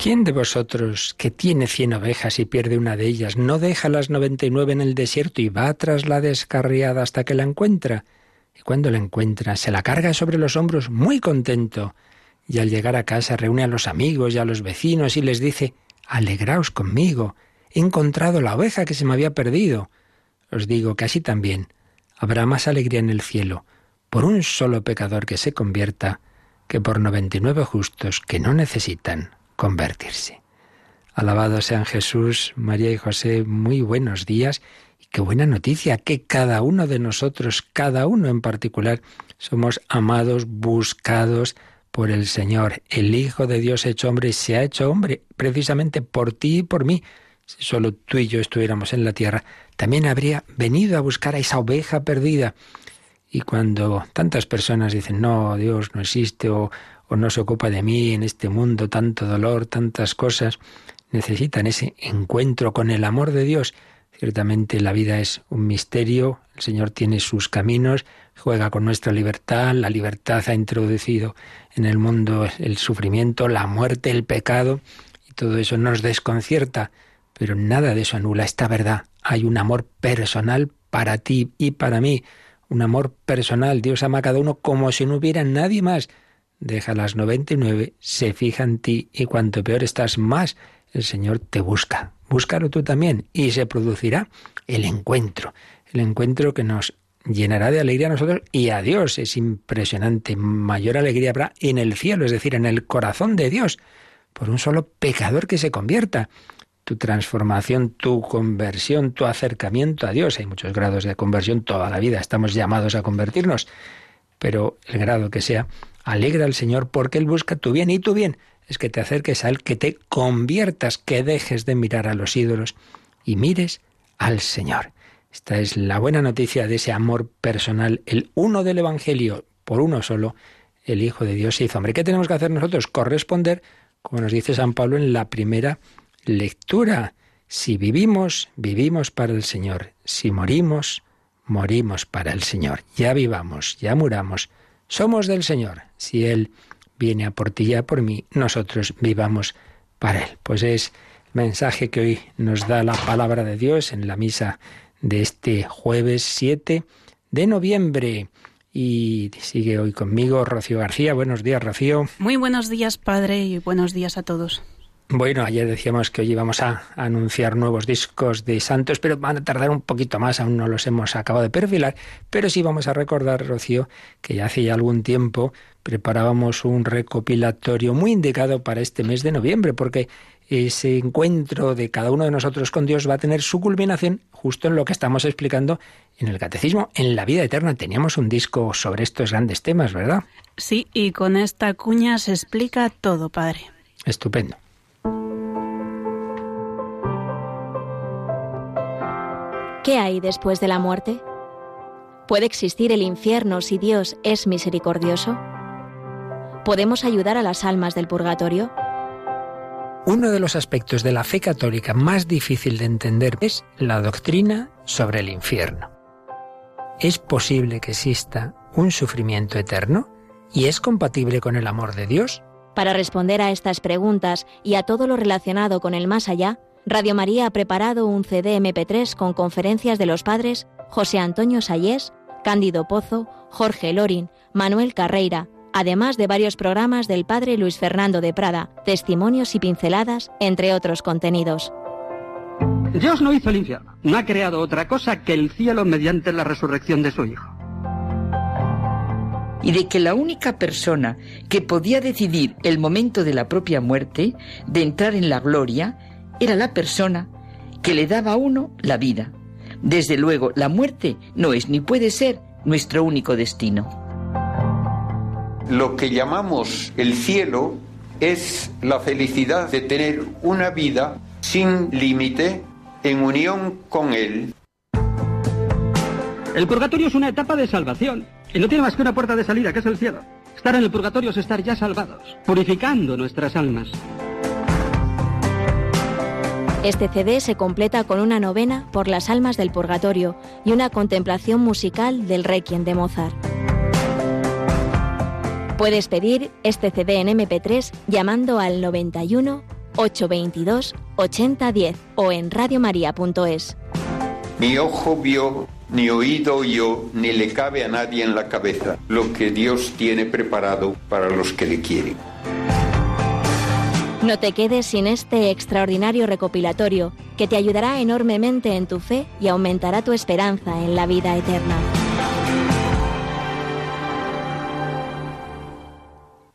¿Quién de vosotros que tiene cien ovejas y pierde una de ellas no deja las noventa y nueve en el desierto y va tras la descarriada hasta que la encuentra? Y cuando la encuentra, se la carga sobre los hombros muy contento. Y al llegar a casa reúne a los amigos y a los vecinos y les dice, Alegraos conmigo, he encontrado la oveja que se me había perdido. Os digo que así también habrá más alegría en el cielo por un solo pecador que se convierta que por noventa y nueve justos que no necesitan convertirse. Alabado sean Jesús, María y José, muy buenos días y qué buena noticia que cada uno de nosotros, cada uno en particular, somos amados, buscados por el Señor. El Hijo de Dios hecho hombre se ha hecho hombre precisamente por ti y por mí. Si solo tú y yo estuviéramos en la tierra, también habría venido a buscar a esa oveja perdida. Y cuando tantas personas dicen, no, Dios no existe, o, o no se ocupa de mí en este mundo, tanto dolor, tantas cosas, necesitan ese encuentro con el amor de Dios. Ciertamente la vida es un misterio, el Señor tiene sus caminos, juega con nuestra libertad, la libertad ha introducido en el mundo el sufrimiento, la muerte, el pecado, y todo eso nos desconcierta, pero nada de eso anula esta verdad. Hay un amor personal para ti y para mí, un amor personal. Dios ama a cada uno como si no hubiera nadie más deja las 99, se fija en ti y cuanto peor estás, más el Señor te busca. Búscalo tú también y se producirá el encuentro, el encuentro que nos llenará de alegría a nosotros y a Dios. Es impresionante. Mayor alegría habrá en el cielo, es decir, en el corazón de Dios, por un solo pecador que se convierta. Tu transformación, tu conversión, tu acercamiento a Dios. Hay muchos grados de conversión toda la vida. Estamos llamados a convertirnos. Pero el grado que sea, Alegra al Señor porque Él busca tu bien y tu bien es que te acerques a Él, que te conviertas, que dejes de mirar a los ídolos y mires al Señor. Esta es la buena noticia de ese amor personal, el uno del Evangelio, por uno solo, el Hijo de Dios se hizo hombre. ¿Qué tenemos que hacer nosotros? Corresponder, como nos dice San Pablo en la primera lectura. Si vivimos, vivimos para el Señor. Si morimos, morimos para el Señor. Ya vivamos, ya muramos somos del Señor. Si Él viene a por ti y a por mí, nosotros vivamos para Él. Pues es mensaje que hoy nos da la palabra de Dios en la misa de este jueves 7 de noviembre. Y sigue hoy conmigo Rocío García. Buenos días, Rocío. Muy buenos días, Padre, y buenos días a todos. Bueno, ayer decíamos que hoy íbamos a anunciar nuevos discos de Santos, pero van a tardar un poquito más, aún no los hemos acabado de perfilar, pero sí vamos a recordar, Rocío, que ya hace ya algún tiempo preparábamos un recopilatorio muy indicado para este mes de noviembre, porque ese encuentro de cada uno de nosotros con Dios va a tener su culminación justo en lo que estamos explicando en el Catecismo, en la vida eterna. Teníamos un disco sobre estos grandes temas, ¿verdad? Sí, y con esta cuña se explica todo, Padre. Estupendo. ¿Qué hay después de la muerte? ¿Puede existir el infierno si Dios es misericordioso? ¿Podemos ayudar a las almas del purgatorio? Uno de los aspectos de la fe católica más difícil de entender es la doctrina sobre el infierno. ¿Es posible que exista un sufrimiento eterno? ¿Y es compatible con el amor de Dios? Para responder a estas preguntas y a todo lo relacionado con el más allá, Radio María ha preparado un CD MP3 con conferencias de los padres José Antonio Sayés, Cándido Pozo, Jorge Lorin, Manuel Carreira, además de varios programas del padre Luis Fernando de Prada, testimonios y pinceladas, entre otros contenidos. Dios no hizo el infierno, no ha creado otra cosa que el cielo mediante la resurrección de su Hijo. Y de que la única persona que podía decidir el momento de la propia muerte, de entrar en la gloria, era la persona que le daba a uno la vida. Desde luego, la muerte no es ni puede ser nuestro único destino. Lo que llamamos el cielo es la felicidad de tener una vida sin límite en unión con Él El purgatorio es una etapa de salvación y no tiene más que una puerta de salida, que es el cielo. Estar en el purgatorio es estar ya salvados, purificando nuestras almas. Este CD se completa con una novena por las almas del purgatorio y una contemplación musical del Requiem de Mozart. Puedes pedir este CD en MP3 llamando al 91 822 8010 o en radiomaria.es. Ni ojo vio, ni oído oyó, ni le cabe a nadie en la cabeza lo que Dios tiene preparado para los que le quieren. No te quedes sin este extraordinario recopilatorio que te ayudará enormemente en tu fe y aumentará tu esperanza en la vida eterna.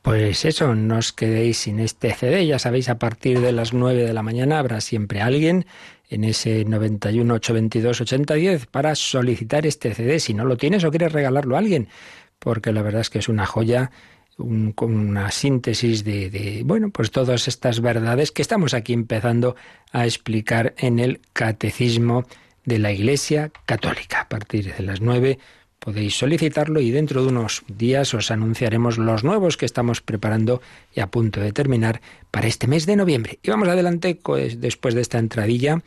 Pues eso, no os quedéis sin este CD. Ya sabéis, a partir de las 9 de la mañana habrá siempre alguien en ese 91 822 8010 para solicitar este CD. Si no lo tienes o quieres regalarlo a alguien, porque la verdad es que es una joya. Con una síntesis de, de, bueno, pues todas estas verdades que estamos aquí empezando a explicar en el Catecismo de la Iglesia Católica. A partir de las 9 podéis solicitarlo y dentro de unos días os anunciaremos los nuevos que estamos preparando y a punto de terminar para este mes de noviembre. Y vamos adelante después de esta entradilla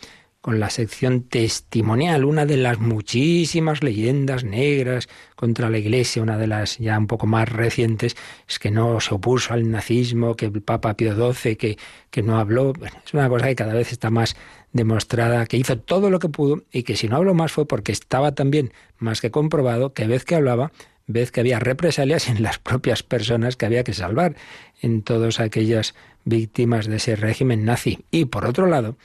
con la sección testimonial, una de las muchísimas leyendas negras contra la Iglesia, una de las ya un poco más recientes, es que no se opuso al nazismo, que el Papa Pío XII, que, que no habló. es una cosa que cada vez está más demostrada, que hizo todo lo que pudo y que si no habló más fue porque estaba también más que comprobado que vez que hablaba, vez que había represalias en las propias personas que había que salvar, en todas aquellas víctimas de ese régimen nazi. Y por otro lado,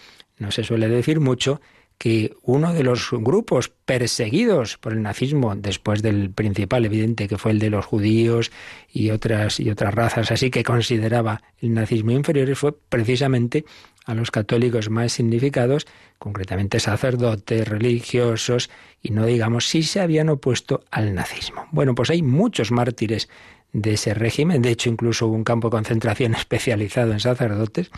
no se suele decir mucho que uno de los grupos perseguidos por el nazismo después del principal evidente que fue el de los judíos y otras y otras razas así que consideraba el nazismo inferior fue precisamente a los católicos más significados, concretamente sacerdotes, religiosos y no digamos si se habían opuesto al nazismo. Bueno, pues hay muchos mártires de ese régimen, de hecho incluso hubo un campo de concentración especializado en sacerdotes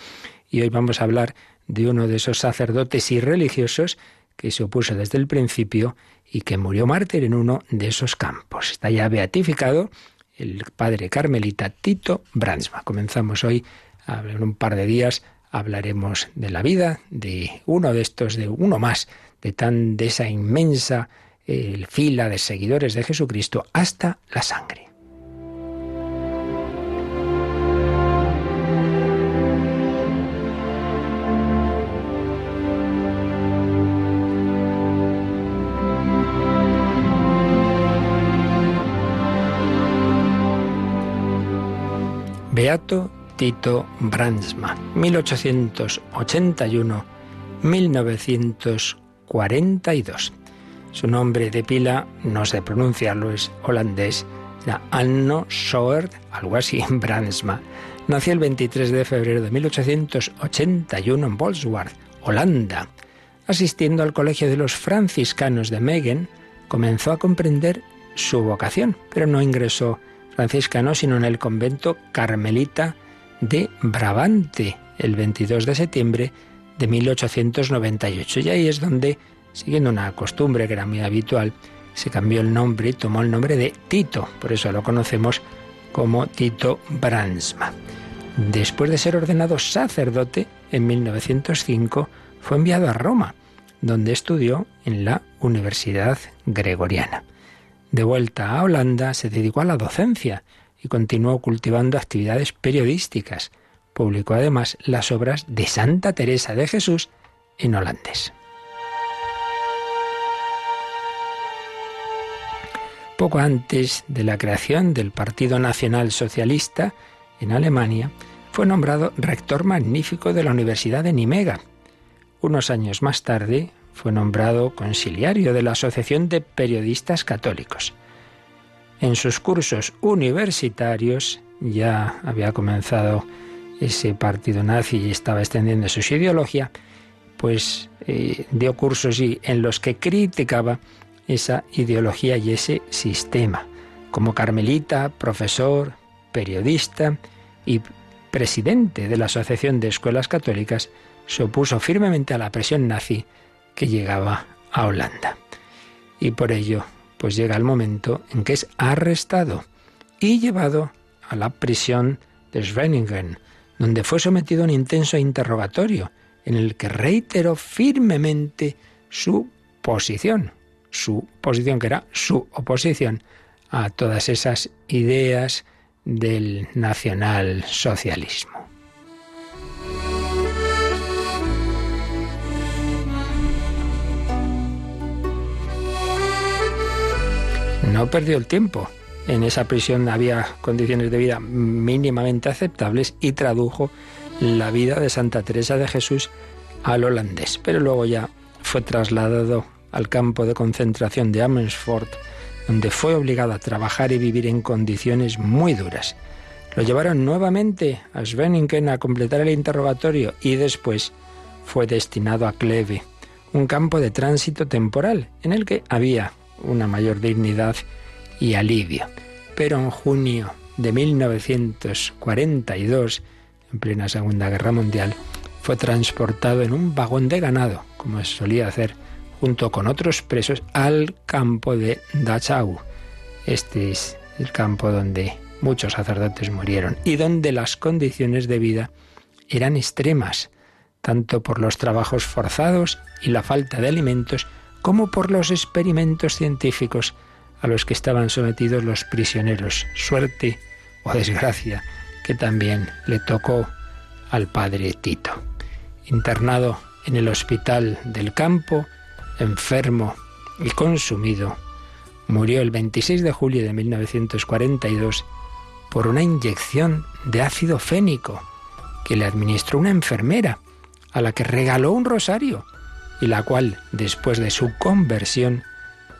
y hoy vamos a hablar de uno de esos sacerdotes y religiosos que se opuso desde el principio y que murió mártir en uno de esos campos. Está ya beatificado el padre carmelita Tito Bransma. Comenzamos hoy, en un par de días, hablaremos de la vida de uno de estos, de uno más, de tan de esa inmensa eh, fila de seguidores de Jesucristo hasta la sangre. Tito Brandsma, 1881-1942. Su nombre de pila no se pronuncia, lo es holandés, era Anno Soert, algo así, Brandsma. Nació el 23 de febrero de 1881 en Bolsward, Holanda. Asistiendo al Colegio de los Franciscanos de Megen, comenzó a comprender su vocación, pero no ingresó franciscano, sino en el convento carmelita de Brabante, el 22 de septiembre de 1898. Y ahí es donde, siguiendo una costumbre que era muy habitual, se cambió el nombre y tomó el nombre de Tito, por eso lo conocemos como Tito Bransma. Después de ser ordenado sacerdote en 1905, fue enviado a Roma, donde estudió en la Universidad Gregoriana. De vuelta a Holanda, se dedicó a la docencia y continuó cultivando actividades periodísticas. Publicó además las obras de Santa Teresa de Jesús en holandés. Poco antes de la creación del Partido Nacional Socialista en Alemania, fue nombrado rector magnífico de la Universidad de Nimega. Unos años más tarde fue nombrado conciliario de la Asociación de Periodistas Católicos. En sus cursos universitarios ya había comenzado ese partido nazi y estaba extendiendo su ideología, pues eh, dio cursos y en los que criticaba esa ideología y ese sistema. Como carmelita, profesor, periodista y presidente de la Asociación de Escuelas Católicas, se opuso firmemente a la presión nazi que llegaba a Holanda. Y por ello, pues llega el momento en que es arrestado y llevado a la prisión de Schweningen, donde fue sometido a un intenso interrogatorio en el que reiteró firmemente su posición, su posición que era su oposición a todas esas ideas del nacionalsocialismo. No perdió el tiempo. En esa prisión había condiciones de vida mínimamente aceptables y tradujo la vida de Santa Teresa de Jesús al holandés. Pero luego ya fue trasladado al campo de concentración de Amersfoort, donde fue obligado a trabajar y vivir en condiciones muy duras. Lo llevaron nuevamente a Schweningen a completar el interrogatorio y después fue destinado a Kleve, un campo de tránsito temporal en el que había una mayor dignidad y alivio. Pero en junio de 1942, en plena Segunda Guerra Mundial, fue transportado en un vagón de ganado, como se solía hacer, junto con otros presos, al campo de Dachau. Este es el campo donde muchos sacerdotes murieron y donde las condiciones de vida eran extremas, tanto por los trabajos forzados y la falta de alimentos, como por los experimentos científicos a los que estaban sometidos los prisioneros. Suerte o desgracia que también le tocó al padre Tito. Internado en el hospital del campo, enfermo y consumido, murió el 26 de julio de 1942 por una inyección de ácido fénico que le administró una enfermera a la que regaló un rosario y la cual, después de su conversión,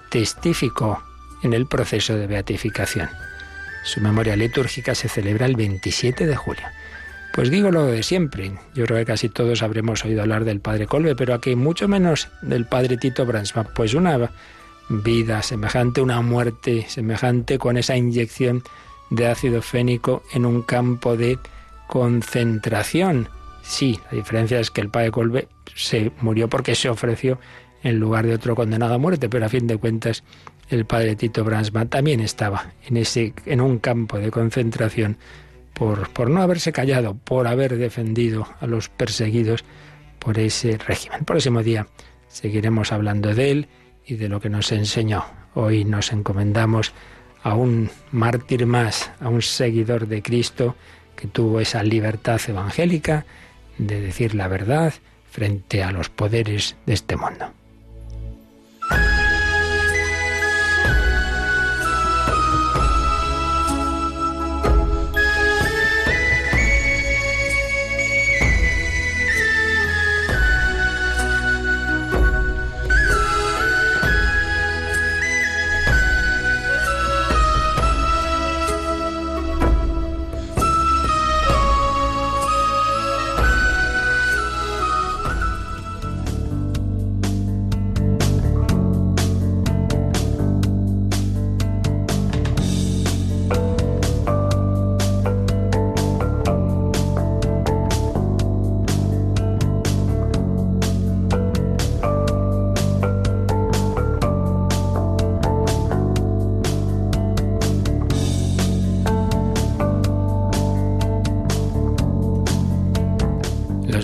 testificó en el proceso de beatificación. Su memoria litúrgica se celebra el 27 de julio. Pues digo lo de siempre. Yo creo que casi todos habremos oído hablar del padre Colbe, pero aquí mucho menos del padre Tito Bransma. Pues una vida semejante, una muerte semejante con esa inyección de ácido fénico en un campo de concentración. Sí, la diferencia es que el padre Colbe se murió porque se ofreció en lugar de otro condenado a muerte, pero a fin de cuentas el padre Tito Bransma también estaba en, ese, en un campo de concentración por, por no haberse callado, por haber defendido a los perseguidos por ese régimen. El próximo día seguiremos hablando de él y de lo que nos enseñó. Hoy nos encomendamos a un mártir más, a un seguidor de Cristo que tuvo esa libertad evangélica de decir la verdad frente a los poderes de este mundo.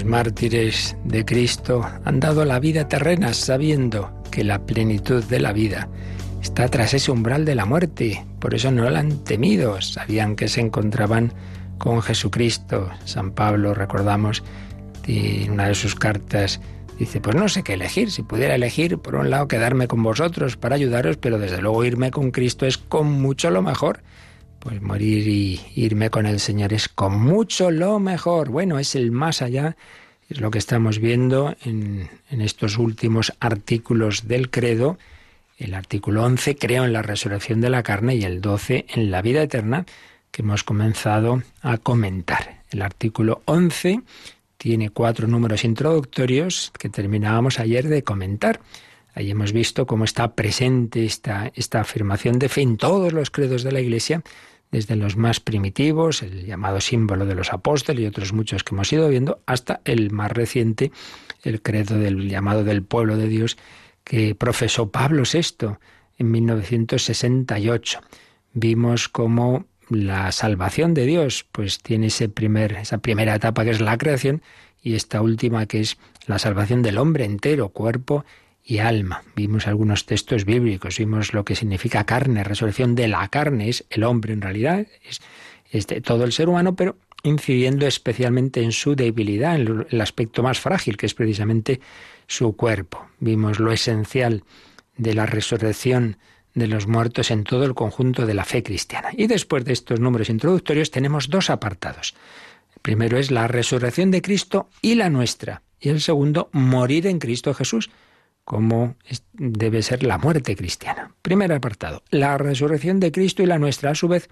Mártires de Cristo han dado la vida terrena sabiendo que la plenitud de la vida está tras ese umbral de la muerte. Por eso no la han temido, sabían que se encontraban con Jesucristo. San Pablo, recordamos, en una de sus cartas dice, pues no sé qué elegir, si pudiera elegir, por un lado, quedarme con vosotros para ayudaros, pero desde luego irme con Cristo es con mucho lo mejor. Pues morir y irme con el Señor es con mucho lo mejor. Bueno, es el más allá es lo que estamos viendo en, estos últimos artículos del credo. El artículo 11, creo en la resurrección de la carne, y el 12, en la vida eterna, que hemos comenzado a comentar. El artículo 11 tiene cuatro números introductorios que terminábamos ayer de comentar. Ahí hemos visto cómo está presente esta, esta afirmación de fe en todos los credos de la Iglesia, desde los más primitivos, el llamado símbolo de los apóstoles y otros muchos que hemos ido viendo, hasta el más reciente, el credo del llamado del pueblo de Dios que profesó Pablo VI en 1968. Vimos cómo la salvación de Dios, pues tiene ese primer, esa primera etapa que es la creación y esta última que es la salvación del hombre entero, cuerpo y alma. Vimos algunos textos bíblicos, vimos lo que significa carne, resurrección de la carne, es el hombre en realidad, es, de todo el ser humano, pero incidiendo especialmente en su debilidad, en el aspecto más frágil, que es precisamente su cuerpo. Vimos lo esencial de la resurrección de los muertos en todo el conjunto de la fe cristiana. Y después de estos números introductorios tenemos dos apartados. El primero es la resurrección de Cristo y la nuestra. Y el segundo, morir en Cristo Jesús, como debe ser la muerte cristiana. Primer apartado, la resurrección de Cristo y la nuestra, a su vez,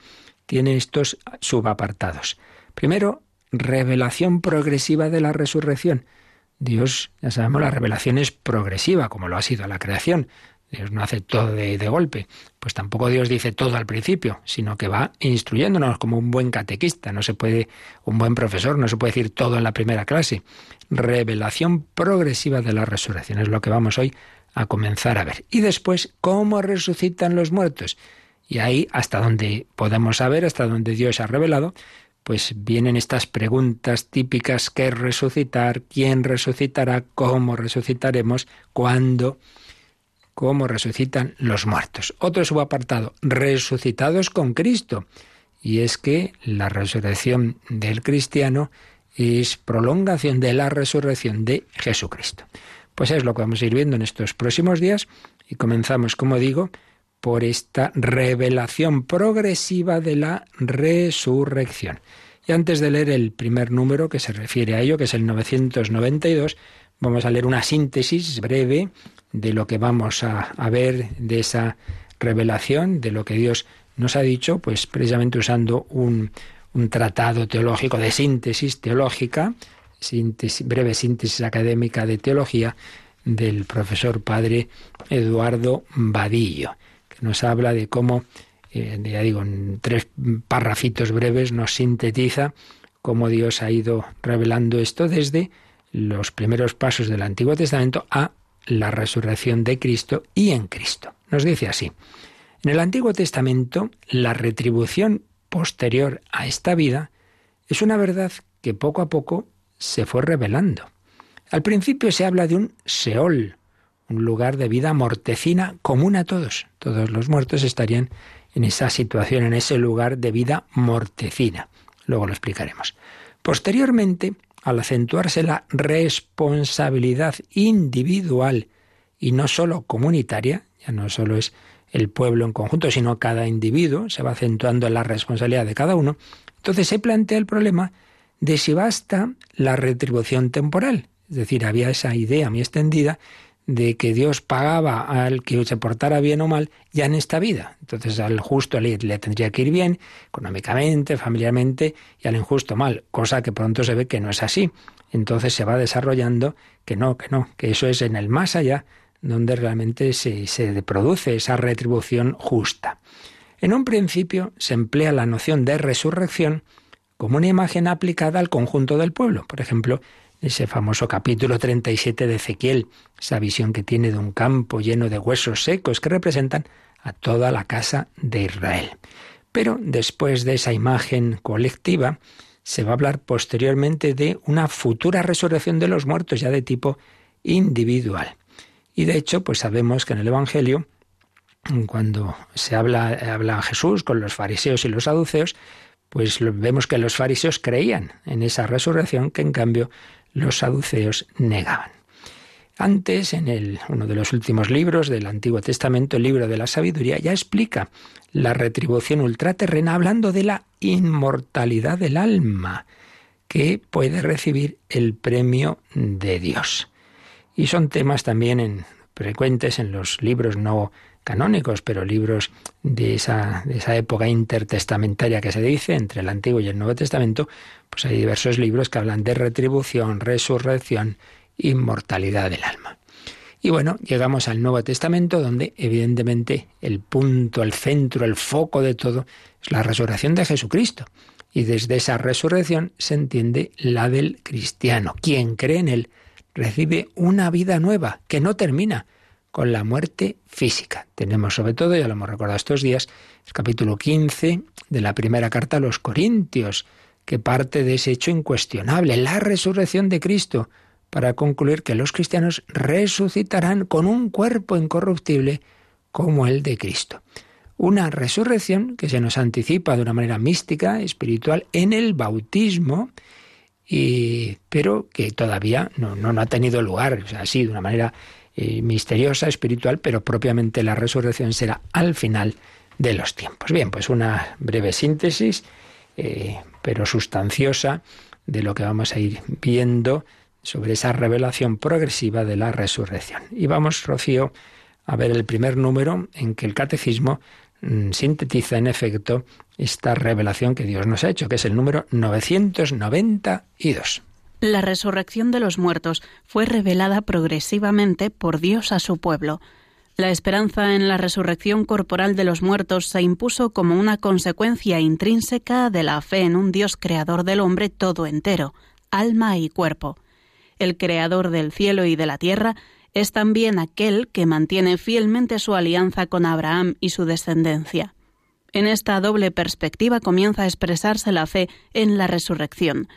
tiene estos subapartados. Primero, revelación progresiva de la resurrección. Dios, ya sabemos, la revelación es progresiva, como lo ha sido la creación. Dios no hace todo de, golpe. Pues tampoco Dios dice todo al principio, sino que va instruyéndonos como un buen catequista. No se puede, un buen profesor, no se puede decir todo en la primera clase. Revelación progresiva de la resurrección es lo que vamos hoy a comenzar a ver. Y después, ¿cómo resucitan los muertos? Y ahí, hasta donde podemos saber, hasta donde Dios ha revelado, pues vienen estas preguntas típicas, ¿qué resucitar? ¿Quién resucitará? ¿Cómo resucitaremos? ¿Cuándo? Cómo resucitan los muertos. Otro subapartado, resucitados con Cristo. Y es que la resurrección del cristiano es prolongación de la resurrección de Jesucristo. Pues es lo que vamos a ir viendo en estos próximos días y comenzamos, como digo, por esta revelación progresiva de la resurrección. Y antes de leer el primer número que se refiere a ello, que es el 992, vamos a leer una síntesis breve de lo que vamos a, ver, de esa revelación, de lo que Dios nos ha dicho, pues precisamente usando un, un tratado teológico de síntesis teológica, síntesis, breve síntesis académica de teología del profesor padre Eduardo Vadillo, que nos habla de cómo, eh, ya digo, en tres parrafitos breves nos sintetiza cómo Dios ha ido revelando esto desde los primeros pasos del Antiguo Testamento a la resurrección de Cristo y en Cristo. Nos dice así, en el Antiguo Testamento la retribución posterior a esta vida es una verdad que poco a poco se fue revelando. Al principio se habla de un Seol, un lugar de vida mortecina común a todos. Todos los muertos estarían en esa situación, en ese lugar de vida mortecina. Luego lo explicaremos. Posteriormente, al acentuarse la responsabilidad individual y no sólo comunitaria, ya no solo es el pueblo en conjunto, sino cada individuo, se va acentuando en la responsabilidad de cada uno, entonces se plantea el problema de si basta la retribución temporal. Es decir, había esa idea muy extendida de que Dios pagaba al que se portara bien o mal ya en esta vida. Entonces al justo le, tendría que ir bien, económicamente, familiarmente, y al injusto mal, cosa que pronto se ve que no es así. Entonces se va desarrollando que no, que no, que eso es en el más allá donde realmente se, se produce esa retribución justa. En un principio se emplea la noción de resurrección como una imagen aplicada al conjunto del pueblo. Por ejemplo, ese famoso capítulo 37 de Ezequiel, esa visión que tiene de un campo lleno de huesos secos que representan a toda la casa de Israel. Pero después de esa imagen colectiva, se va a hablar posteriormente de una futura resurrección de los muertos ya de tipo individual. Y de hecho, pues sabemos que en el Evangelio, cuando se habla, habla Jesús con los fariseos y los saduceos, pues vemos que los fariseos creían en esa resurrección que en cambio los saduceos negaban. Antes, en el, uno de los últimos libros del Antiguo Testamento, el libro de la sabiduría, ya explica la retribución ultraterrena hablando de la inmortalidad del alma, que puede recibir el premio de Dios. Y son temas también frecuentes en los libros no canónicos, pero libros de esa, de esa época intertestamentaria que se dice, entre el Antiguo y el Nuevo Testamento, pues hay diversos libros que hablan de retribución, resurrección, inmortalidad del alma. Y bueno, llegamos al Nuevo Testamento, donde evidentemente el punto, el centro, el foco de todo es la resurrección de Jesucristo. Y desde esa resurrección se entiende la del cristiano. Quien cree en él recibe una vida nueva que no termina, con la muerte física. Tenemos sobre todo, ya lo hemos recordado estos días, el capítulo 15 de la primera carta a los Corintios, que parte de ese hecho incuestionable, la resurrección de Cristo, para concluir que los cristianos resucitarán con un cuerpo incorruptible como el de Cristo. Una resurrección que se nos anticipa de una manera mística, espiritual, en el bautismo, y, pero que todavía no, no, ha tenido lugar, o sea, sí, de una manera eh, misteriosa, espiritual, pero propiamente la resurrección será al final de los tiempos. Bien, pues una breve síntesis, eh, pero sustanciosa, de lo que vamos a ir viendo sobre esa revelación progresiva de la resurrección. Y vamos, Rocío, a ver el primer número en que el catecismo mm, sintetiza en efecto esta revelación que Dios nos ha hecho, que es el número 992. La resurrección de los muertos fue revelada progresivamente por Dios a su pueblo. La esperanza en la resurrección corporal de los muertos se impuso como una consecuencia intrínseca de la fe en un Dios creador del hombre todo entero, alma y cuerpo. El creador del cielo y de la tierra es también aquel que mantiene fielmente su alianza con Abraham y su descendencia. En esta doble perspectiva comienza a expresarse la fe en la resurrección.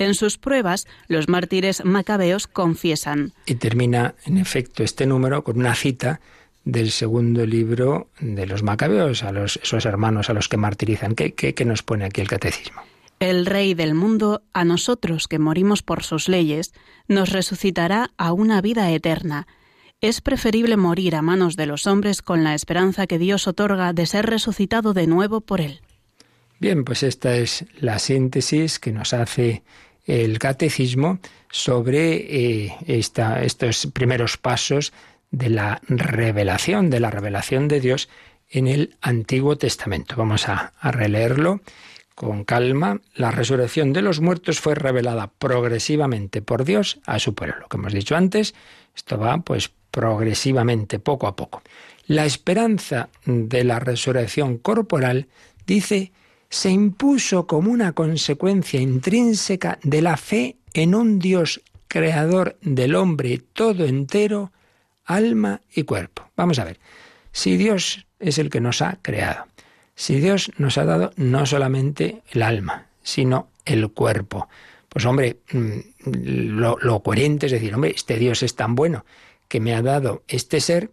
En sus pruebas, los mártires macabeos confiesan. Y termina, en efecto, este número con una cita del segundo libro de los macabeos, a los, esos hermanos a los que martirizan. ¿Qué, qué, nos pone aquí el catecismo? El Rey del mundo, a nosotros que morimos por sus leyes, nos resucitará a una vida eterna. Es preferible morir a manos de los hombres con la esperanza que Dios otorga de ser resucitado de nuevo por Él. Bien, pues esta es la síntesis que nos hace el catecismo sobre eh, estos primeros pasos de la revelación, de la revelación de Dios en el Antiguo Testamento. Vamos a, releerlo con calma. La resurrección de los muertos fue revelada progresivamente por Dios a su pueblo. Lo que hemos dicho antes, esto va pues progresivamente, poco a poco. La esperanza de la resurrección corporal, dice, se impuso como una consecuencia intrínseca de la fe en un Dios creador del hombre todo entero, alma y cuerpo. Vamos a ver, si Dios es el que nos ha creado, si Dios nos ha dado no solamente el alma, sino el cuerpo, pues hombre, mm, lo, coherente es decir, hombre, este Dios es tan bueno que me ha dado este ser,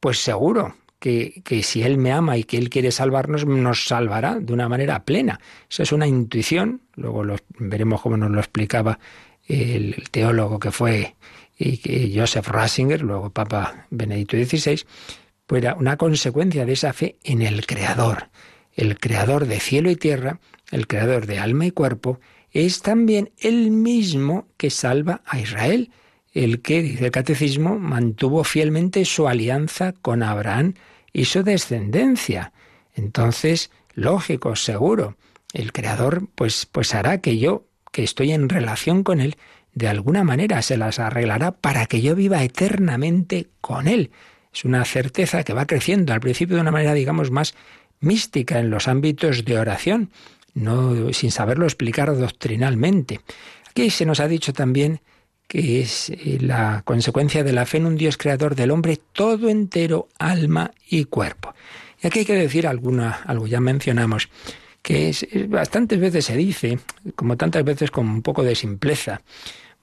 pues seguro que, que, si Él me ama y que Él quiere salvarnos, nos salvará de una manera plena. Eso es una intuición, luego lo, veremos cómo nos lo explicaba el teólogo que fue y que Joseph Ratzinger, luego Papa Benedicto XVI, pues era una consecuencia de esa fe en el Creador. El Creador de cielo y tierra, el Creador de alma y cuerpo, es también el mismo que salva a Israel, el que, dice el Catecismo, mantuvo fielmente su alianza con Abraham y su descendencia. Entonces, lógico, seguro, el Creador pues, pues hará que yo, que estoy en relación con Él, de alguna manera se las arreglará para que yo viva eternamente con Él. Es una certeza que va creciendo al principio de una manera, digamos, más mística en los ámbitos de oración, no sin saberlo explicar doctrinalmente. Aquí se nos ha dicho también que es eh, la consecuencia de la fe en un Dios creador del hombre todo entero, alma y cuerpo. Y aquí hay que decir alguna, algo ya mencionamos, que es, bastantes veces se dice, como tantas veces con un poco de simpleza,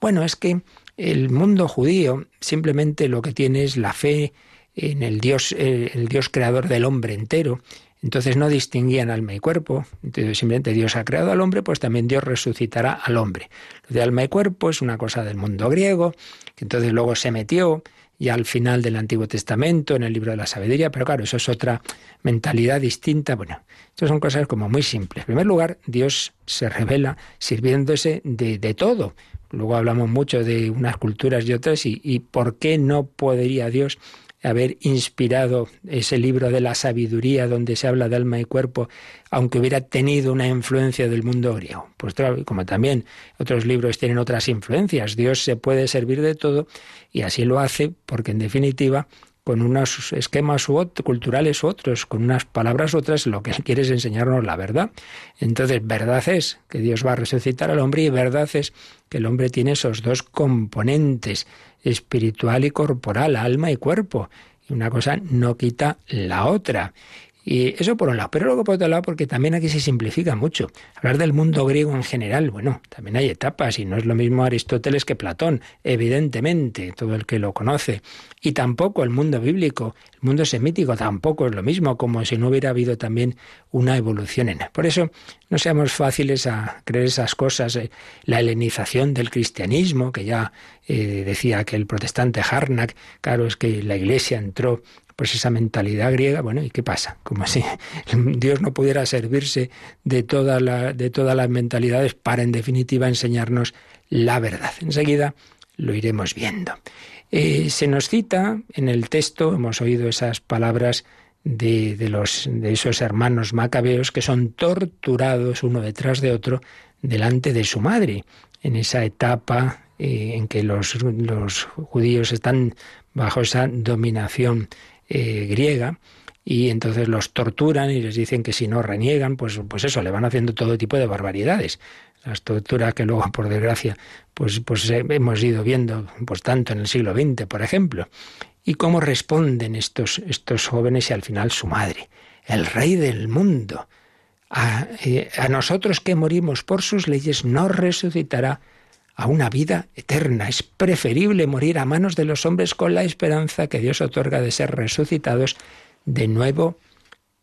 bueno, es que el mundo judío simplemente lo que tiene es la fe en el Dios, eh, el Dios creador del hombre entero. Entonces no distinguían alma y cuerpo. Entonces simplemente Dios ha creado al hombre, pues también Dios resucitará al hombre. Lo de alma y cuerpo es una cosa del mundo griego, que entonces luego se metió ya al final del Antiguo Testamento, en el libro de la sabiduría, pero claro, eso es otra mentalidad distinta. Bueno, estas son cosas como muy simples. En primer lugar, Dios se revela sirviéndose de, de todo. Luego hablamos mucho de unas culturas y otras y, y por qué no podría Dios haber inspirado ese libro de la sabiduría donde se habla de alma y cuerpo, aunque hubiera tenido una influencia del mundo griego. Pues como también otros libros tienen otras influencias, Dios se puede servir de todo y así lo hace porque en definitiva con unos esquemas culturales u otros, con unas palabras u otras, lo que él quiere es enseñarnos la verdad. Entonces, verdad es que Dios va a resucitar al hombre y verdad es que el hombre tiene esos dos componentes, espiritual y corporal, alma y cuerpo. Y una cosa no quita la otra. Y eso por un lado. Pero luego por otro lado, porque también aquí se simplifica mucho. Hablar del mundo griego en general, bueno, también hay etapas y no es lo mismo Aristóteles que Platón, evidentemente, todo el que lo conoce. Y tampoco el mundo bíblico, el mundo semítico tampoco es lo mismo, como si no hubiera habido también una evolución en él. Por eso no seamos fáciles a creer esas cosas. Eh, la helenización del cristianismo, que ya eh, decía que el protestante Harnack, claro, es que la iglesia entró pues esa mentalidad griega, bueno, ¿y qué pasa? Como si Dios no pudiera servirse de, de todas las mentalidades para, en definitiva, enseñarnos la verdad. Enseguida lo iremos viendo. Eh, se nos cita en el texto, hemos oído esas palabras de, de, los, de esos hermanos macabeos que son torturados uno detrás de otro delante de su madre, en esa etapa eh, en que los, los judíos están bajo esa dominación eh, griega y entonces los torturan y les dicen que si no reniegan, pues, pues eso, le van haciendo todo tipo de barbaridades. Las torturas que luego, por desgracia, pues, pues hemos ido viendo pues tanto en el siglo XX, por ejemplo. Y cómo responden estos, estos jóvenes y al final su madre, el rey del mundo. A, eh, nosotros que morimos por sus leyes nos resucitará a una vida eterna. Es preferible morir a manos de los hombres con la esperanza que Dios otorga de ser resucitados de nuevo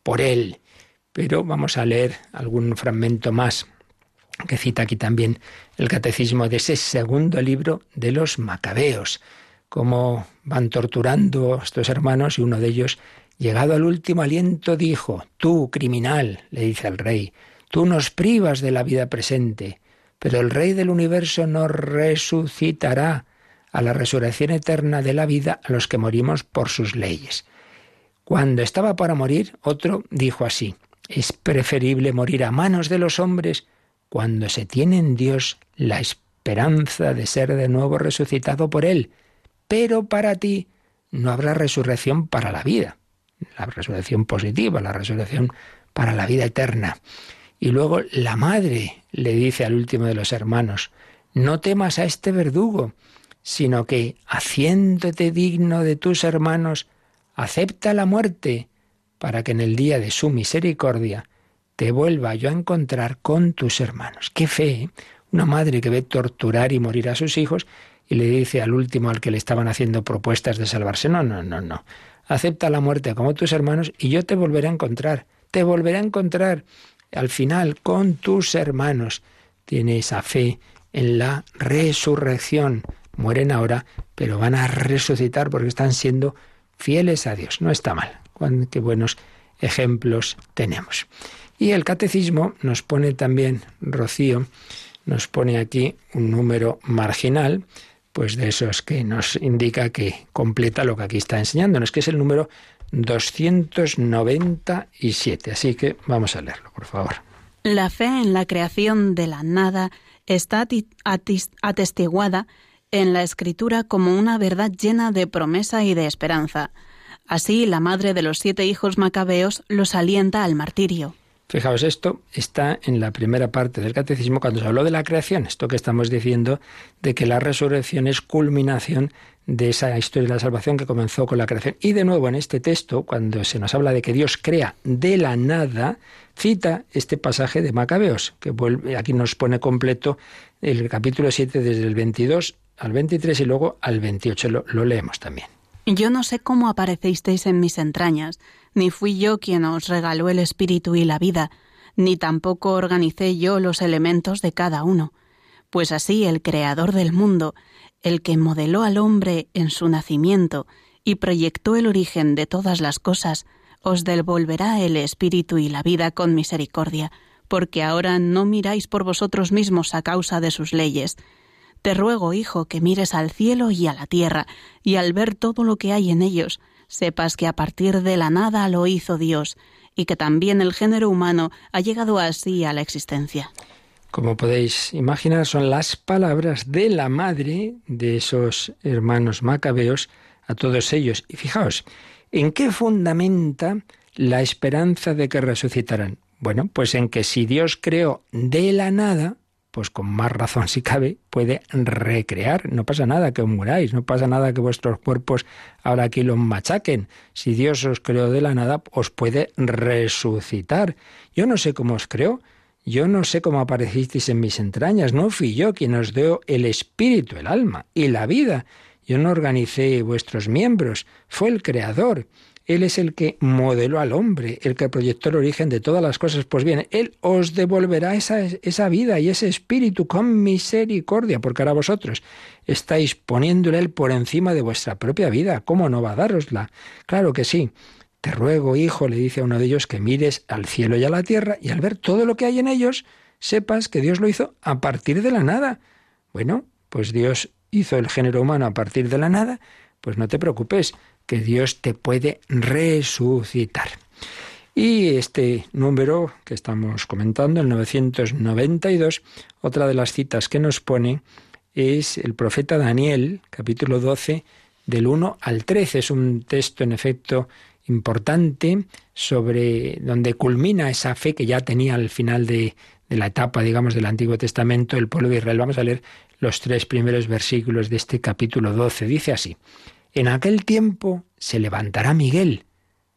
por Él. Pero vamos a leer algún fragmento más que cita aquí también el catecismo de ese segundo libro de los macabeos, cómo van torturando a estos hermanos y uno de ellos, llegado al último aliento, dijo, tú, criminal, le dice al rey, tú nos privas de la vida presente, pero el Rey del universo nos resucitará a la resurrección eterna de la vida a los que morimos por sus leyes. Cuando estaba para morir, otro dijo así, es preferible morir a manos de los hombres cuando se tiene en Dios la esperanza de ser de nuevo resucitado por Él, pero para ti no habrá resurrección para la vida, la resurrección positiva, la resurrección para la vida eterna. Y luego la madre le dice al último de los hermanos, no temas a este verdugo, sino que, haciéndote digno de tus hermanos, acepta la muerte, para que en el día de su misericordia te vuelva yo a encontrar con tus hermanos. Qué fe, ¿eh? una madre que ve torturar y morir a sus hijos y le dice al último al que le estaban haciendo propuestas de salvarse, no, no, no, no, acepta la muerte como tus hermanos y yo te volveré a encontrar, te volveré a encontrar al final con tus hermanos. Tiene esa fe en la resurrección. Mueren ahora, pero van a resucitar porque están siendo fieles a Dios. No está mal. Qué buenos ejemplos tenemos. Y el catecismo nos pone también, Rocío, nos pone aquí un número marginal, pues de esos que nos indica que completa lo que aquí está enseñándonos, que es el número 297. Así que vamos a leerlo, por favor. La fe en la creación de la nada está atestiguada en la escritura como una verdad llena de promesa y de esperanza. Así, la madre de los siete hijos macabeos los alienta al martirio. Fijaos, esto está en la primera parte del catecismo cuando se habló de la creación, esto que estamos diciendo de que la resurrección es culminación de esa historia de la salvación que comenzó con la creación. Y de nuevo en este texto, cuando se nos habla de que Dios crea de la nada, cita este pasaje de Macabeos, que vuelve, aquí nos pone completo el capítulo 7 desde el 22 al 23 y luego al 28. Lo, lo leemos también. Yo no sé cómo aparecisteis en mis entrañas, ni fui yo quien os regaló el espíritu y la vida, ni tampoco organicé yo los elementos de cada uno, pues así el Creador del mundo, el que modeló al hombre en su nacimiento y proyectó el origen de todas las cosas, os devolverá el espíritu y la vida con misericordia, porque ahora no miráis por vosotros mismos a causa de sus leyes. Te ruego, hijo, que mires al cielo y a la tierra, y al ver todo lo que hay en ellos, sepas que a partir de la nada lo hizo Dios y que también el género humano ha llegado así a la existencia. Como podéis imaginar, son las palabras de la madre de esos hermanos macabeos a todos ellos. Y fijaos, ¿en qué fundamenta la esperanza de que resucitarán? Bueno, pues en que si Dios creó de la nada, pues con más razón si cabe, puede recrear. No pasa nada que os muráis, no pasa nada que vuestros cuerpos ahora aquí los machaquen. Si Dios os creó de la nada, os puede resucitar. Yo no sé cómo os creó, yo no sé cómo aparecisteis en mis entrañas, no fui yo quien os dio el espíritu, el alma y la vida. Yo no organicé vuestros miembros, fue el Creador. Él es el que modeló al hombre, el que proyectó el origen de todas las cosas. Pues bien, Él os devolverá esa, vida y ese espíritu con misericordia, porque ahora vosotros estáis poniéndole Él por encima de vuestra propia vida. ¿Cómo no va a darosla? Claro que sí. Te ruego, hijo, le dice a uno de ellos, que mires al cielo y a la tierra y al ver todo lo que hay en ellos, sepas que Dios lo hizo a partir de la nada. Bueno, pues Dios hizo el género humano a partir de la nada, pues no te preocupes, que Dios te puede resucitar. Y este número que estamos comentando, el 992, otra de las citas que nos pone es el profeta Daniel, capítulo 12, del 1 al 13. Es un texto, en efecto, importante sobre donde culmina esa fe que ya tenía al final de, de la etapa, digamos, del Antiguo Testamento el pueblo de Israel. Vamos a leer los tres primeros versículos de este capítulo 12. Dice así, en aquel tiempo se levantará Miguel,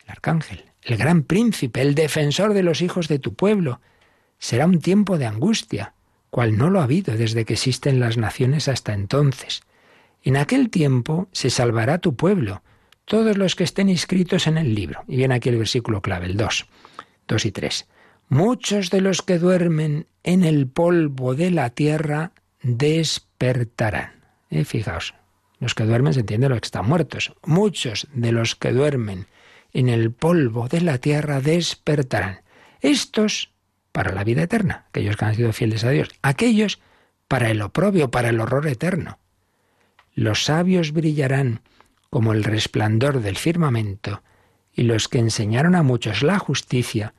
el arcángel, el gran príncipe, el defensor de los hijos de tu pueblo. Será un tiempo de angustia, cual no lo ha habido desde que existen las naciones hasta entonces. En aquel tiempo se salvará tu pueblo, todos los que estén inscritos en el libro. Y viene aquí el versículo clave, el 2, 2 y 3. Muchos de los que duermen en el polvo de la tierra despertarán. Eh, fijaos, los que duermen se entiende los que están muertos. Muchos de los que duermen en el polvo de la tierra despertarán. Estos para la vida eterna, aquellos que han sido fieles a Dios. Aquellos para el oprobio, para el horror eterno. Los sabios brillarán como el resplandor del firmamento, y los que enseñaron a muchos la justicia,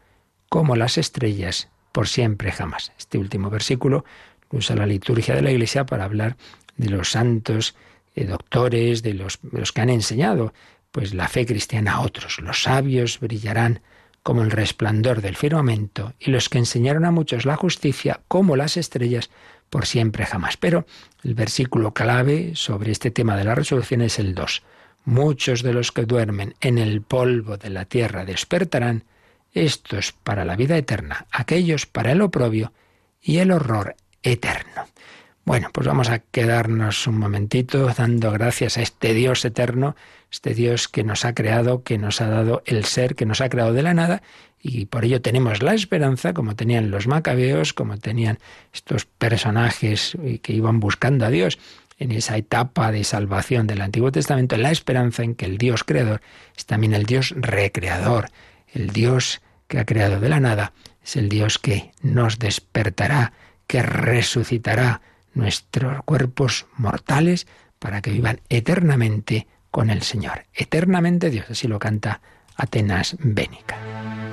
como las estrellas, por siempre jamás. Este último versículo usa la liturgia de la Iglesia para hablar de los santos, eh, doctores, de los, de los que han enseñado pues la fe cristiana a otros. Los sabios brillarán como el resplandor del firmamento, y los que enseñaron a muchos la justicia, como las estrellas, por siempre jamás. Pero el versículo clave sobre este tema de la resurrección es el 2. Muchos de los que duermen en el polvo de la tierra despertarán, estos para la vida eterna, aquellos para el oprobio y el horror eterno. Bueno, pues vamos a quedarnos un momentito dando gracias a este Dios eterno, este Dios que nos ha creado, que nos ha dado el ser, que nos ha creado de la nada, y por ello tenemos la esperanza, como tenían los macabeos, como tenían estos personajes que iban buscando a Dios, en esa etapa de salvación del Antiguo Testamento, la esperanza en que el Dios creador es también el Dios recreador, el Dios que ha creado de la nada, es el Dios que nos despertará, que resucitará nuestros cuerpos mortales para que vivan eternamente con el Señor. Eternamente Dios, así lo canta Atenas Bénica.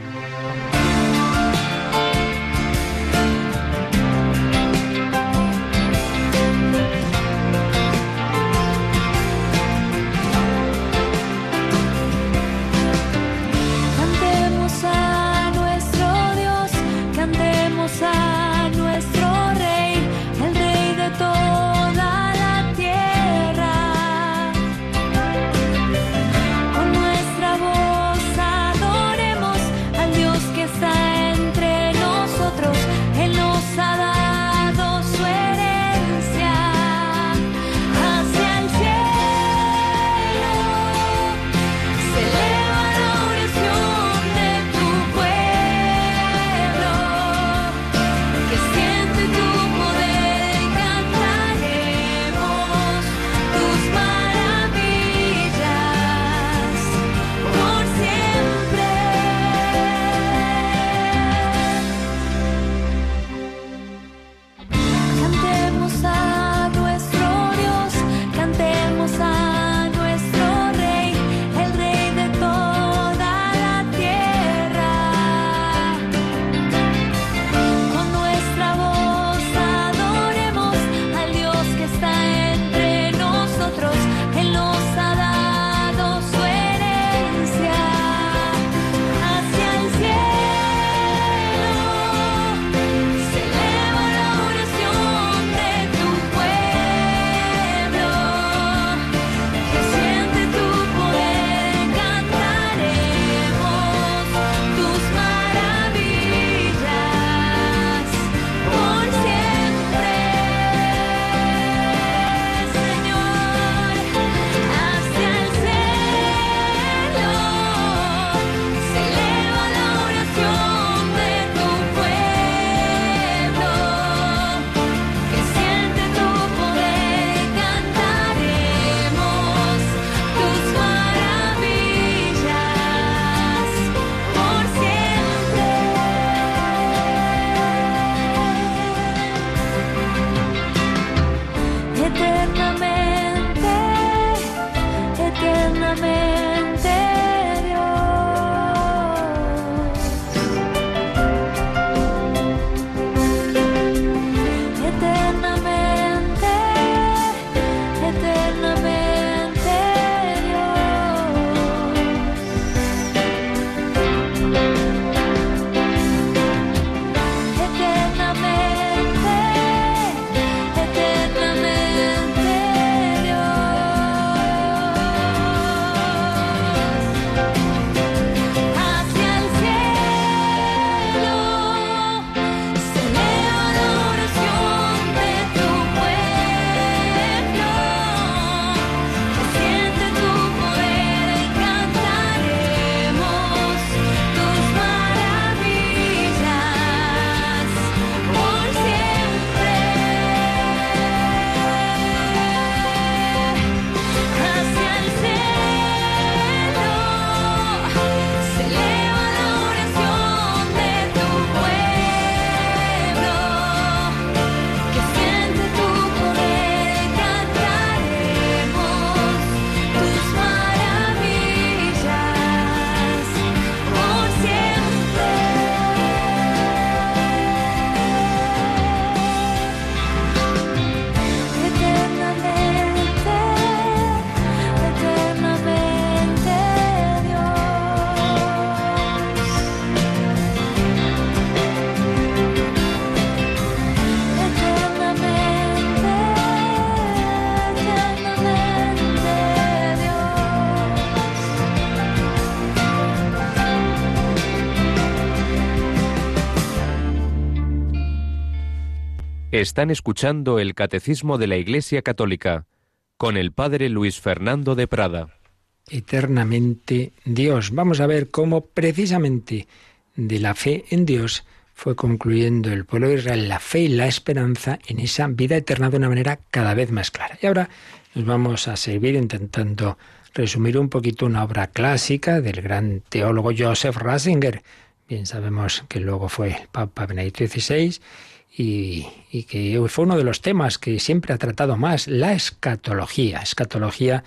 Están escuchando el Catecismo de la Iglesia Católica con el Padre Luis Fernando de Prada. Eternamente Dios. Vamos a ver cómo precisamente de la fe en Dios fue concluyendo el pueblo de Israel la fe y la esperanza en esa vida eterna de una manera cada vez más clara. Y ahora nos vamos a servir intentando resumir un poquito una obra clásica del gran teólogo Joseph Ratzinger. Bien sabemos que luego fue el Papa Benedicto XVI y, que fue uno de los temas que siempre ha tratado más, la escatología, escatología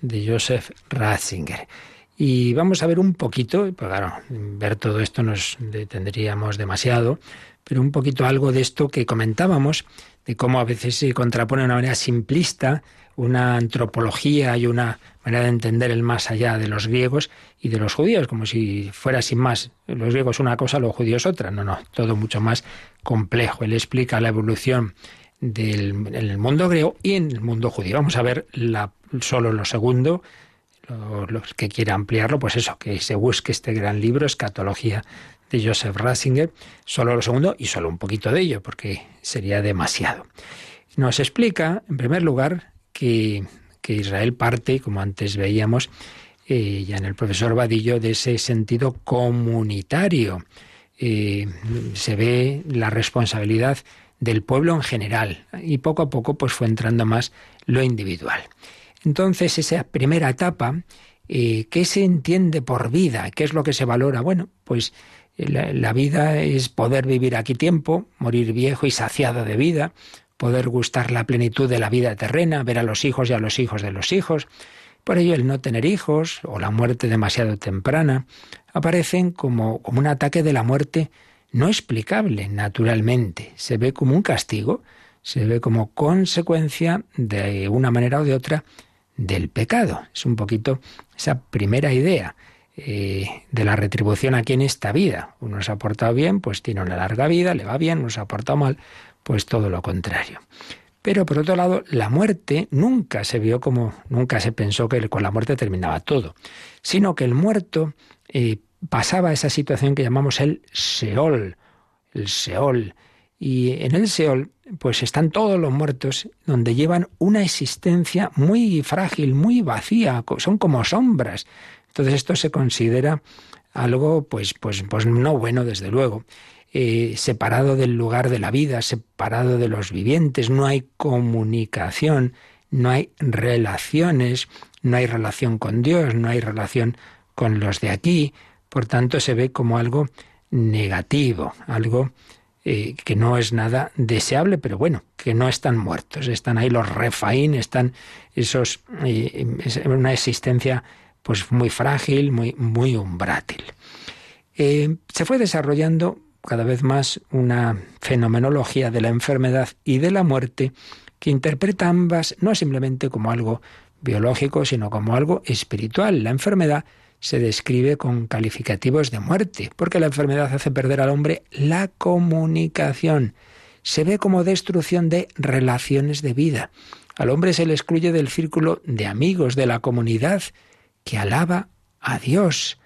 de Joseph Ratzinger. Y vamos a ver un poquito, pues claro, ver todo esto nos detendríamos demasiado, pero un poquito algo de esto que comentábamos, de cómo a veces se contrapone de una manera simplista una antropología y una manera de entender el más allá de los griegos y de los judíos, como si fuera sin más, los griegos una cosa, los judíos otra. No, no, todo mucho más complejo. Él explica la evolución del, en el mundo griego y en el mundo judío. Vamos a ver la, solo lo segundo, los que quiera ampliarlo, pues eso, que se busque este gran libro, Escatología de Joseph Ratzinger, solo lo segundo y solo un poquito de ello, porque sería demasiado. Nos explica, en primer lugar, que, Israel parte, como antes veíamos, eh, ya en el profesor Vadillo, de ese sentido comunitario. Eh, se ve la responsabilidad del pueblo en general y poco a poco pues fue entrando más lo individual. Entonces esa primera etapa, eh, ¿qué se entiende por vida? ¿Qué es lo que se valora? Bueno, pues la, la, vida es poder vivir aquí tiempo, morir viejo y saciado de vida, poder gustar la plenitud de la vida terrena, ver a los hijos y a los hijos de los hijos. Por ello el no tener hijos o la muerte demasiado temprana aparecen como, como un ataque de la muerte no explicable naturalmente. Se ve como un castigo, se ve como consecuencia de una manera o de otra del pecado. Es un poquito esa primera idea eh, de la retribución aquí en esta vida. Uno se ha portado bien, pues tiene una larga vida, le va bien, uno se ha portado mal, pues todo lo contrario. Pero por otro lado, la muerte nunca se vio como, nunca se pensó que con la muerte terminaba todo, sino que el muerto eh, pasaba a esa situación que llamamos el Seol, el Seol. Y en el Seol, pues están todos los muertos donde llevan una existencia muy frágil, muy vacía, son como sombras. Entonces esto se considera algo, pues, pues, pues no bueno, desde luego. Eh, separado del lugar de la vida, separado de los vivientes, no hay comunicación, no hay relaciones, no hay relación con Dios, no hay relación con los de aquí, por tanto se ve como algo negativo, algo eh, que no es nada deseable, pero bueno, que no están muertos, están ahí los refaín, están esos, eh, una existencia pues muy frágil, muy, muy umbrátil. se fue desarrollando cada vez más una fenomenología de la enfermedad y de la muerte que interpreta ambas no simplemente como algo biológico, sino como algo espiritual. La enfermedad se describe con calificativos de muerte, porque la enfermedad hace perder al hombre la comunicación. Se ve como destrucción de relaciones de vida. Al hombre se le excluye del círculo de amigos, de la comunidad que alaba a Dios.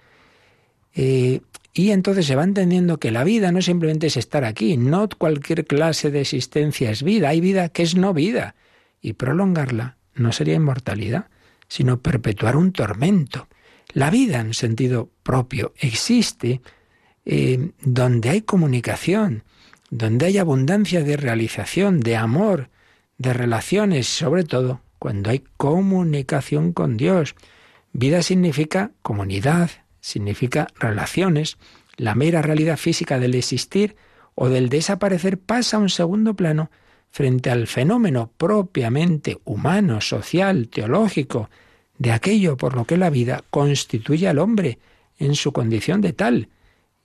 Eh, y entonces se va entendiendo que la vida no simplemente es estar aquí, no cualquier clase de existencia es vida, hay vida que es no vida. Y prolongarla no sería inmortalidad, sino perpetuar un tormento. La vida en sentido propio existe eh, donde hay comunicación, donde hay abundancia de realización, de amor, de relaciones, sobre todo cuando hay comunicación con Dios. Vida significa comunidad, significa relaciones. La mera realidad física del existir o del desaparecer pasa a un segundo plano frente al fenómeno propiamente humano, social, teológico, de aquello por lo que la vida constituye al hombre en su condición de tal.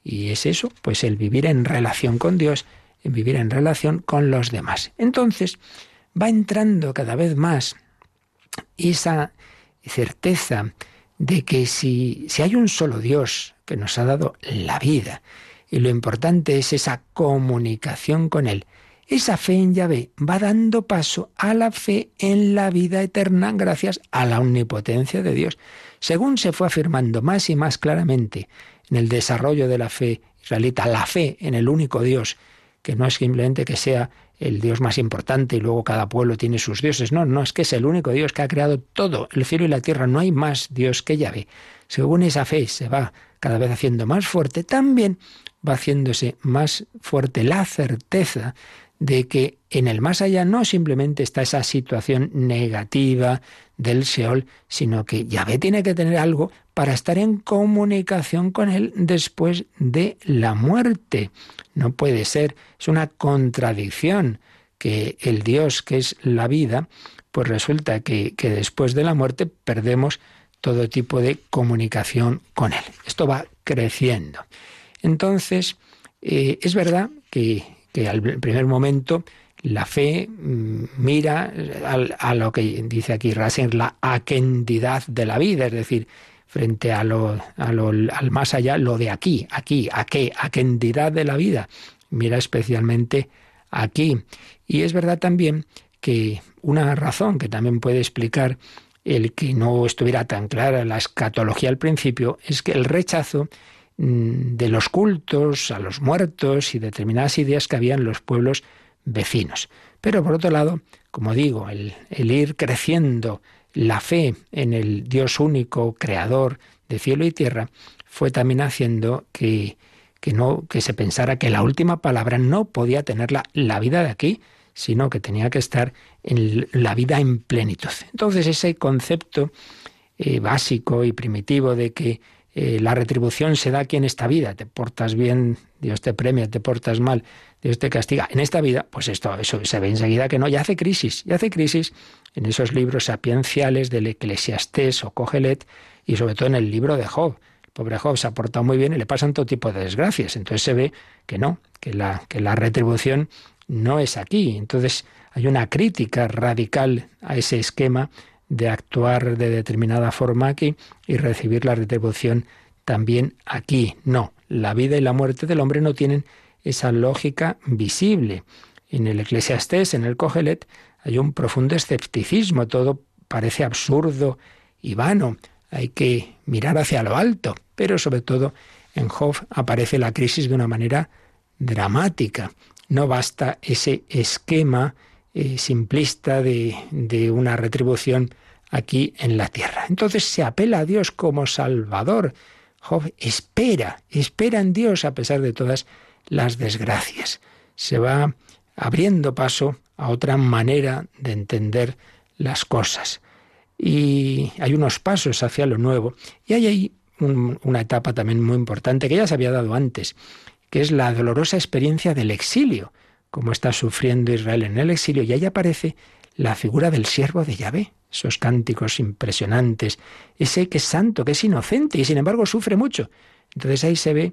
Y es eso, pues el vivir en relación con Dios, en vivir en relación con los demás. Entonces va entrando cada vez más esa certeza de que si, si hay un solo Dios que nos ha dado la vida, y lo importante es esa comunicación con Él, esa fe en Yahvé va dando paso a la fe en la vida eterna gracias a la omnipotencia de Dios. Según se fue afirmando más y más claramente en el desarrollo de la fe israelita, la fe en el único Dios, que no es simplemente que sea el Dios más importante y luego cada pueblo tiene sus dioses. No, no, es que es el único Dios que ha creado todo, el cielo y la tierra. No hay más Dios que Yahvé. Según esa fe se va cada vez haciendo más fuerte, también va haciéndose más fuerte la certeza de que en el más allá no simplemente está esa situación negativa del Seol, sino que Yahvé tiene que tener algo para estar en comunicación con él después de la muerte. No puede ser, es una contradicción que el Dios que es la vida, pues resulta que, que después de la muerte perdemos todo tipo de comunicación con él. Esto va creciendo. Entonces, eh, es verdad que, al primer momento la fe mm, mira a, lo que dice aquí Racing, la aquendidad de la vida, es decir, frente a lo, al más allá, lo de aquí, aquí, a qué, aquendidad de la vida. Mira especialmente aquí. Y es verdad también que una razón que también puede explicar el que no estuviera tan clara la escatología al principio es que el rechazo Mm, de los cultos a los muertos y determinadas ideas que había en los pueblos vecinos. Pero por otro lado, como digo, el, ir creciendo la fe en el Dios único, creador de cielo y tierra, fue también haciendo que, que, no, que se pensara que la última palabra no podía tenerla la vida de aquí, sino que tenía que estar en la vida en plenitud. Entonces ese concepto eh, básico y primitivo de que eh, la retribución se da aquí en esta vida. Te portas bien, Dios te premia, te portas mal, Dios te castiga. En esta vida, pues esto eso se ve enseguida que no, ya hace crisis, ya hace crisis en esos libros sapienciales del Eclesiastés o Cogelet y sobre todo en el libro de Job. El pobre Job se ha portado muy bien y le pasan todo tipo de desgracias. Entonces se ve que no, que la, que la retribución no es aquí. Entonces hay una crítica radical a ese esquema de actuar de determinada forma aquí y recibir la retribución también aquí. No, la vida y la muerte del hombre no tienen esa lógica visible. En el Eclesiastés, en el Cogelet, hay un profundo escepticismo, todo parece absurdo y vano. Hay que mirar hacia lo alto, pero sobre todo en Job aparece la crisis de una manera dramática. No basta ese esquema eh, simplista de, de una retribución aquí en la tierra. Entonces se apela a Dios como Salvador. Job espera, espera en Dios a pesar de todas las desgracias. Se va abriendo paso a otra manera de entender las cosas. Y hay unos pasos hacia lo nuevo. Y hay ahí una etapa también muy importante que ya se había dado antes, que es la dolorosa experiencia del exilio como está sufriendo Israel en el exilio, y ahí aparece la figura del siervo de Yahvé, esos cánticos impresionantes, ese que es santo, que es inocente y sin embargo sufre mucho. Entonces ahí se ve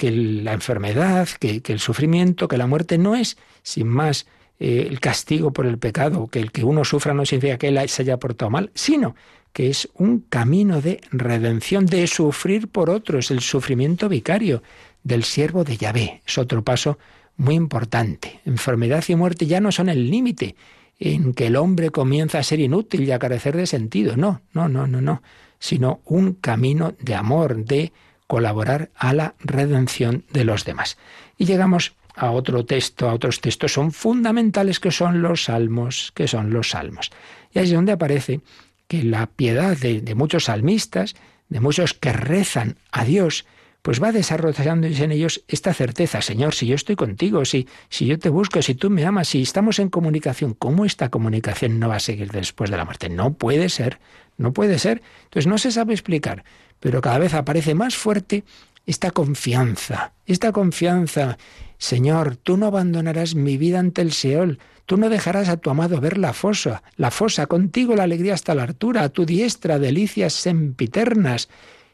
que la enfermedad, que, el sufrimiento, que la muerte no es, sin más, eh, el castigo por el pecado, que el que uno sufra no significa que él se haya portado mal, sino que es un camino de redención, de sufrir por otros, el sufrimiento vicario del siervo de Yahvé. Es otro paso muy importante. Enfermedad y muerte ya no son el límite en que el hombre comienza a ser inútil y a carecer de sentido. No, no, no, no, no. Sino un camino de amor, de colaborar a la redención de los demás. Y llegamos a otro texto, a otros textos son fundamentales que son los salmos, que son los salmos. Y ahí es donde aparece que la piedad de, de muchos salmistas, de muchos que rezan a Dios, pues va desarrollándose en ellos esta certeza, Señor, si yo estoy contigo, si, si yo te busco, si tú me amas, si estamos en comunicación, ¿cómo esta comunicación no va a seguir después de la muerte? No puede ser, no puede ser. Entonces no se sabe explicar, pero cada vez aparece más fuerte esta confianza, esta confianza. Señor, tú no abandonarás mi vida ante el Seol, tú no dejarás a tu amado ver la fosa, la fosa, contigo la alegría hasta la altura, a tu diestra delicias sempiternas.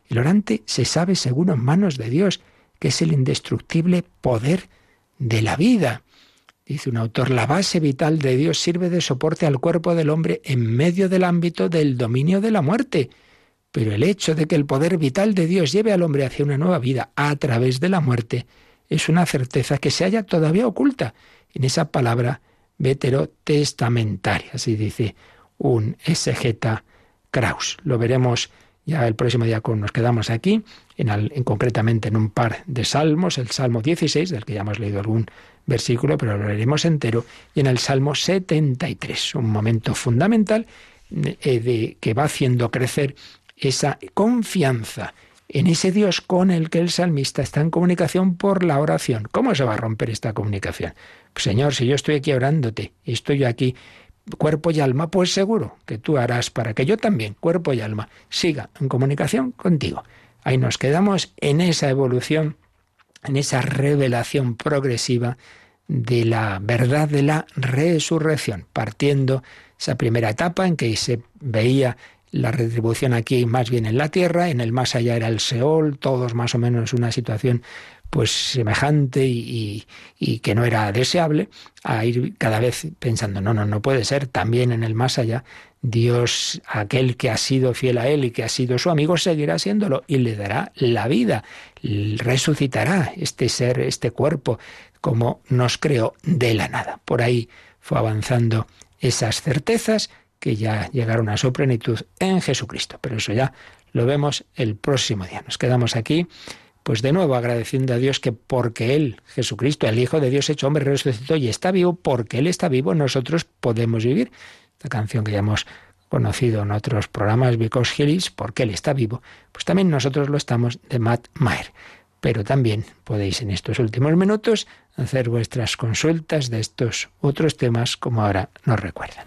El orante se sabe según en manos de Dios, que es el indestructible poder de la vida. Dice un autor, la base vital de Dios sirve de soporte al cuerpo del hombre en medio del ámbito del dominio de la muerte. Pero el hecho de que el poder vital de Dios lleve al hombre hacia una nueva vida a través de la muerte es una certeza que se halla todavía oculta en esa palabra veterotestamentaria, así dice un exegeta Kraus. Lo veremos Ya el próximo día nos quedamos aquí, en, en, concretamente en un par de salmos, el Salmo 16, del que ya hemos leído algún versículo, pero lo leeremos entero, y en el Salmo 73, un momento fundamental eh, de, que va haciendo crecer esa confianza en ese Dios con el que el salmista está en comunicación por la oración. ¿Cómo se va a romper esta comunicación? Señor, si yo estoy aquí orándote, estoy aquí cuerpo y alma, pues seguro que tú harás para que yo también, cuerpo y alma, siga en comunicación contigo. Ahí nos quedamos en esa evolución, en esa revelación progresiva de la verdad de la resurrección, partiendo esa primera etapa en que se veía la retribución aquí más bien en la tierra, en el más allá era el Seol, todos más o menos una situación pues semejante y, y, que no era deseable, a ir cada vez pensando, no, no, no puede ser, también en el más allá, Dios, aquel que ha sido fiel a Él y que ha sido su amigo, seguirá siéndolo y le dará la vida, resucitará este ser, este cuerpo, como nos creó de la nada. Por ahí fue avanzando esas certezas que ya llegaron a su plenitud en Jesucristo. Pero eso ya lo vemos el próximo día. Nos quedamos aquí, pues de nuevo agradeciendo a Dios que porque Él, Jesucristo, el Hijo de Dios hecho hombre, resucitó y está vivo, porque Él está vivo, nosotros podemos vivir. Esta canción que ya hemos conocido en otros programas, Because He porque Él está vivo, pues también nosotros lo estamos de Matt Maher. Pero también podéis en estos últimos minutos hacer vuestras consultas de estos otros temas como ahora nos recuerdan.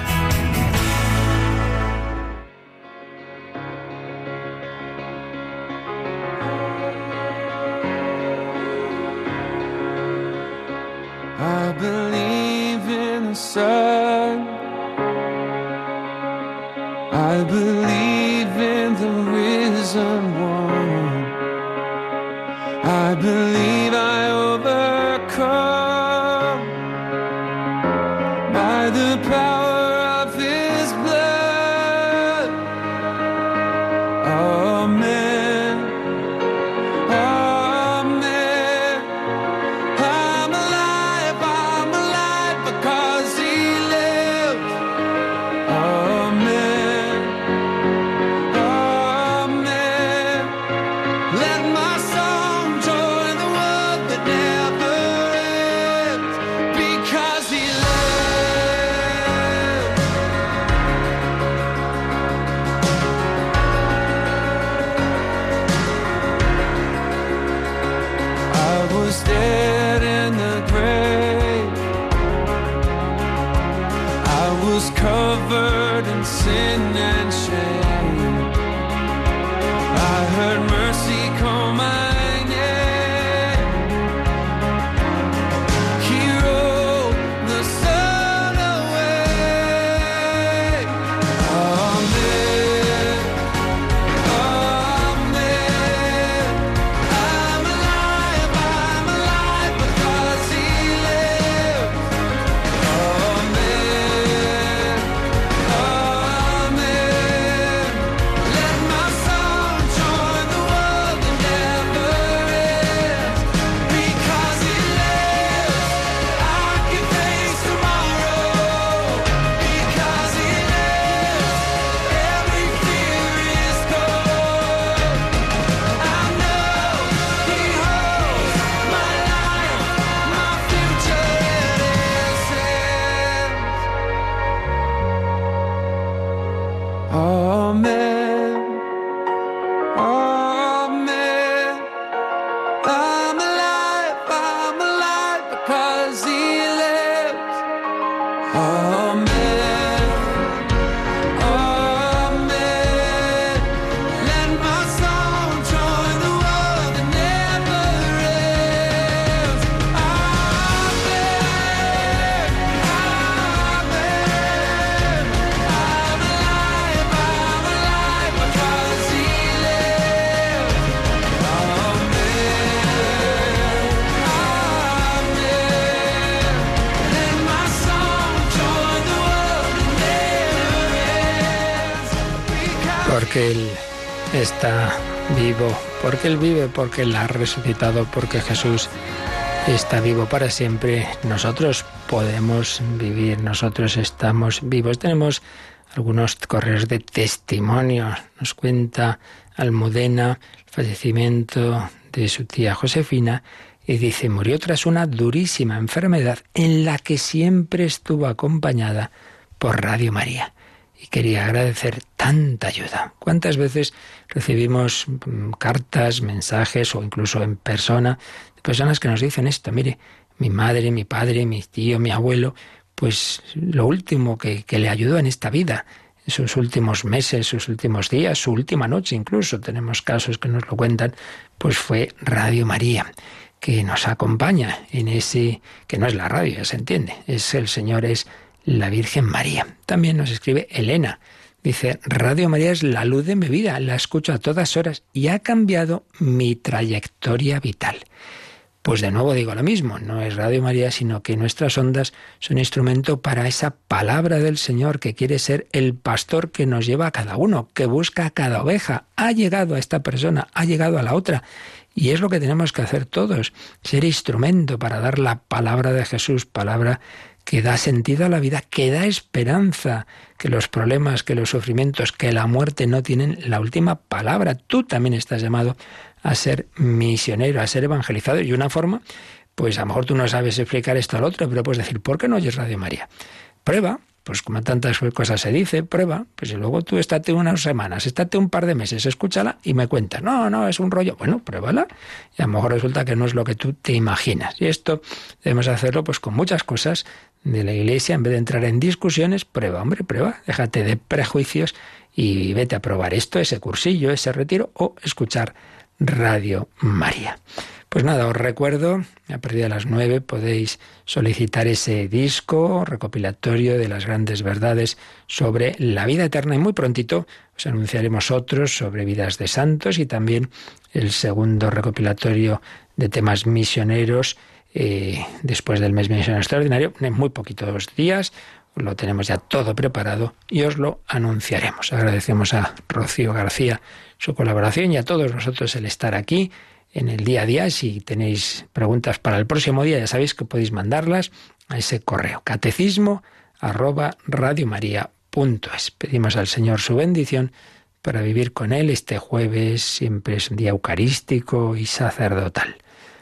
was covered in sin and shame. I heard mercy call my Porque Él está vivo, porque Él vive, porque Él ha resucitado, porque Jesús está vivo para siempre. Nosotros podemos vivir, nosotros estamos vivos. Tenemos algunos correos de testimonio. Nos cuenta Almudena el fallecimiento de su tía Josefina y dice, murió tras una durísima enfermedad en la que siempre estuvo acompañada por Radio María. Y quería agradecer tanta ayuda. ¿Cuántas veces recibimos mm, cartas, mensajes o incluso en persona de personas que nos dicen esto? Mire, mi madre, mi padre, mi tío, mi abuelo, pues lo último que, que le ayudó en esta vida, en sus últimos meses, sus últimos días, su última noche incluso, tenemos casos que nos lo cuentan, pues fue Radio María que nos acompaña en ese, que no es la radio, ya se entiende, es el Señor, es la Virgen María. También nos escribe Elena. Dice, Radio María es la luz de mi vida, la escucho a todas horas y ha cambiado mi trayectoria vital. Pues de nuevo digo lo mismo, no es Radio María, sino que nuestras ondas son instrumento para esa palabra del Señor que quiere ser el pastor que nos lleva a cada uno, que busca a cada oveja. Ha llegado a esta persona, ha llegado a la otra y es lo que tenemos que hacer todos, ser instrumento para dar la palabra de Jesús, palabra que da sentido a la vida, que da esperanza, que los problemas, que los sufrimientos, que la muerte no tienen la última palabra. Tú también estás llamado a ser misionero, a ser evangelizado. Y una forma, pues a lo mejor tú no sabes explicar esto al otro, pero puedes decir, ¿por qué no oyes Radio María? Prueba, pues como tantas cosas se dice, prueba, pues y luego tú estate unas semanas, estate un par de meses, escúchala y me cuentas, no, no, es un rollo, bueno, pruébala y a lo mejor resulta que no es lo que tú te imaginas. Y esto debemos hacerlo pues con muchas cosas de la iglesia, en vez de entrar en discusiones, prueba, hombre, prueba, déjate de prejuicios y vete a probar esto, ese cursillo, ese retiro o escuchar Radio María. Pues nada, os recuerdo, a partir de las nueve podéis solicitar ese disco recopilatorio de las grandes verdades sobre la vida eterna y muy prontito os anunciaremos otros sobre vidas de santos y también el segundo recopilatorio de temas misioneros eh, después del mes misionero extraordinario, en muy poquitos días. Lo tenemos ya todo preparado y os lo anunciaremos. Agradecemos a Rocío García su colaboración y a todos vosotros el estar aquí en el día a día. Si tenéis preguntas para el próximo día, ya sabéis que podéis mandarlas a ese correo catecismo arroba Pedimos al Señor su bendición para vivir con Él este jueves, siempre es un día eucarístico y sacerdotal.